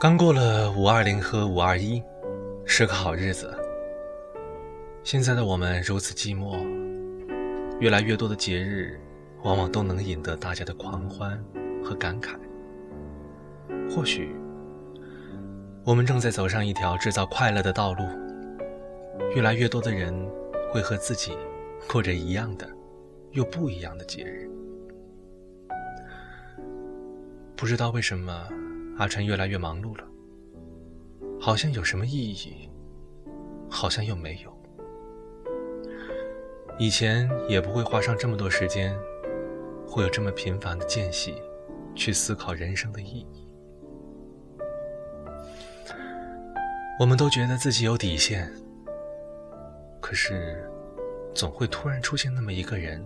刚过了五二零和五二一，是个好日子。现在的我们如此寂寞，越来越多的节日，往往都能引得大家的狂欢和感慨。或许，我们正在走上一条制造快乐的道路。越来越多的人会和自己过着一样的又不一样的节日。不知道为什么。阿晨越来越忙碌了，好像有什么意义，好像又没有。以前也不会花上这么多时间，会有这么频繁的间隙，去思考人生的意义。我们都觉得自己有底线，可是，总会突然出现那么一个人，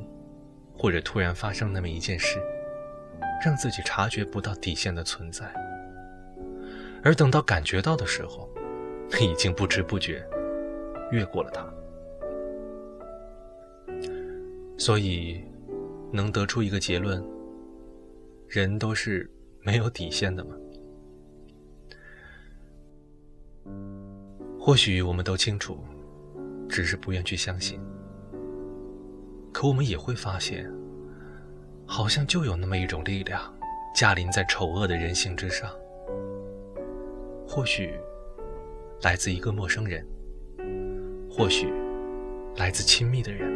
或者突然发生那么一件事，让自己察觉不到底线的存在。而等到感觉到的时候，已经不知不觉越过了它。所以，能得出一个结论：人都是没有底线的吗？或许我们都清楚，只是不愿去相信。可我们也会发现，好像就有那么一种力量，驾临在丑恶的人性之上。或许来自一个陌生人，或许来自亲密的人，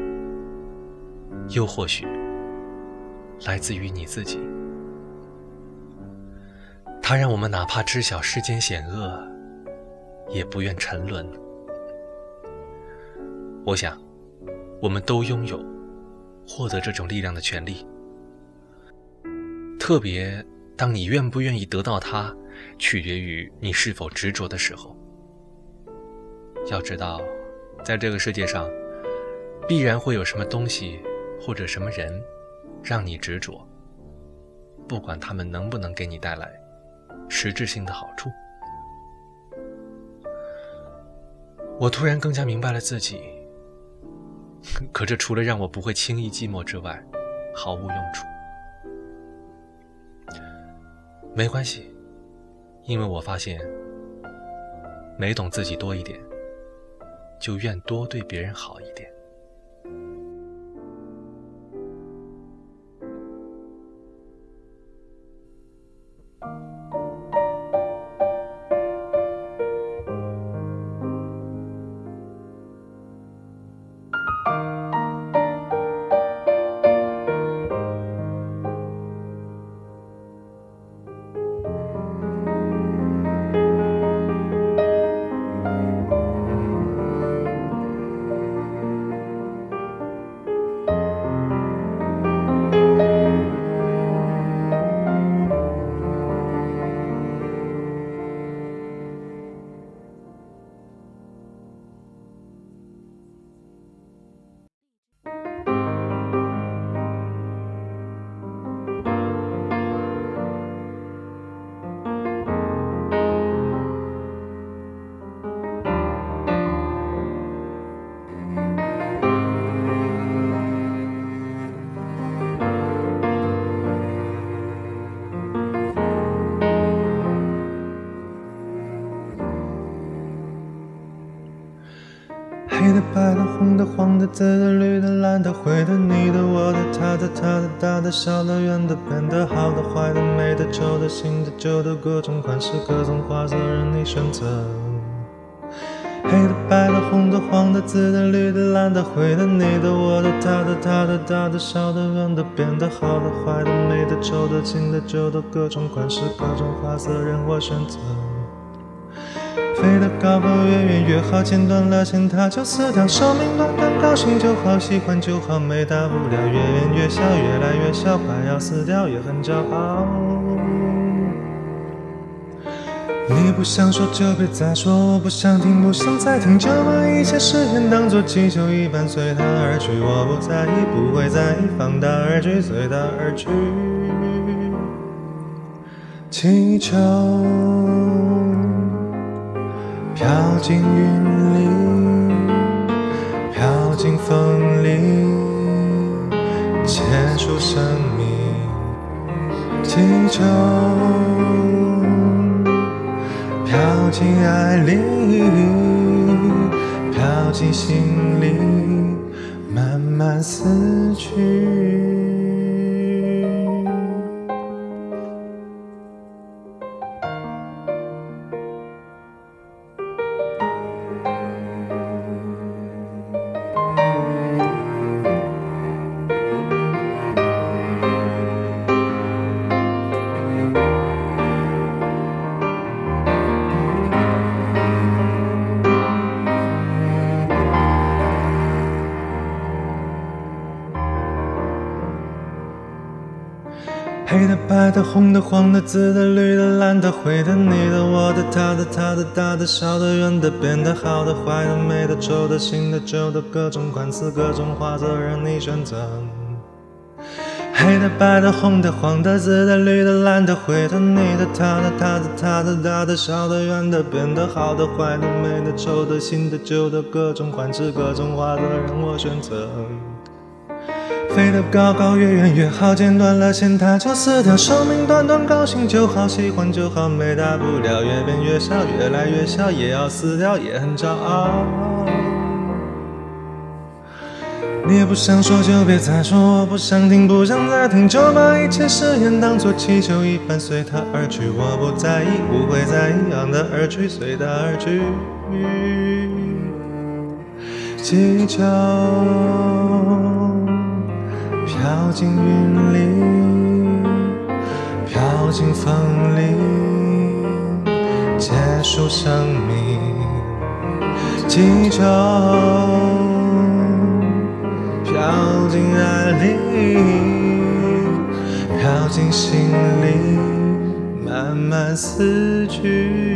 又或许来自于你自己。它让我们哪怕知晓世间险恶，也不愿沉沦。我想，我们都拥有获得这种力量的权利。特别当你愿不愿意得到它。取决于你是否执着的时候。要知道，在这个世界上，必然会有什么东西或者什么人，让你执着。不管他们能不能给你带来实质性的好处。我突然更加明白了自己。可这除了让我不会轻易寂寞之外，毫无用处。没关系。因为我发现，每懂自己多一点，就愿多对别人好一点。红的、黄的、紫的、绿的、蓝的、灰的、你的、我的、他的、他的、大的、小的、圆的、扁的、好的、坏的、美的、丑的、新的、旧的，各种款式、各种花色，任你选择。黑的、白的、红的、黄的、紫的、绿的、蓝的、灰的、你的、我的、他的、他的、大的、小的、圆的、扁的、好的、坏的、美的、丑的、新的、旧的，各种款式、各种花色，任我选择。飞得高高，越远越好，剪断了线它就死掉。寿命短短，高兴就好，喜欢就好，没大不了。越变越小，越来越小，快要死掉也很骄傲。你不想说就别再说，我不想听不想再听，就把一切誓言当作气球一般随它而去。我不在意，不会在意，放它而去，随它而去。气球。飘进云里，飘进风里，结束生命，祈求。飘进爱里，飘进心里，慢慢死去。黑的、白的、红的、黄的、紫的、绿的、蓝的、灰的、你的、我的、他的、他的、大的、小的、圆的、扁的、好的、坏的、美的、丑的、新的、旧的，各种款式、各种花色任你选择。黑的、白的、红的、黄的、紫的、绿的、蓝的、灰的、你的、他的、他的、他的、大的、小的、圆的、扁的、好的、坏的、美的、丑的、新的、旧的，各种款式、各种花色任我选择。飞得高高，越远越好，剪断了线它就死掉。生命短短，高兴就好，喜欢就好，没大不了。越变越小，越来越小，也要死掉，也很骄傲。你也不想说就别再说，我不想听，不想再听，就把一切誓言当作气球一般随它而去。我不在意，不会再一样的而去，随它而去。气球。飘进云里，飘进风里，结束生命。气球飘进爱里，飘进心里，慢慢死去。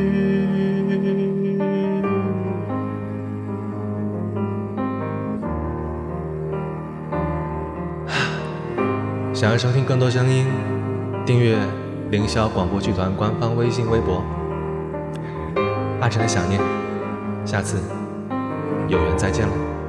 想要收听更多声音，订阅凌霄广播剧团官方微信微博。阿晨的想念，下次有缘再见了。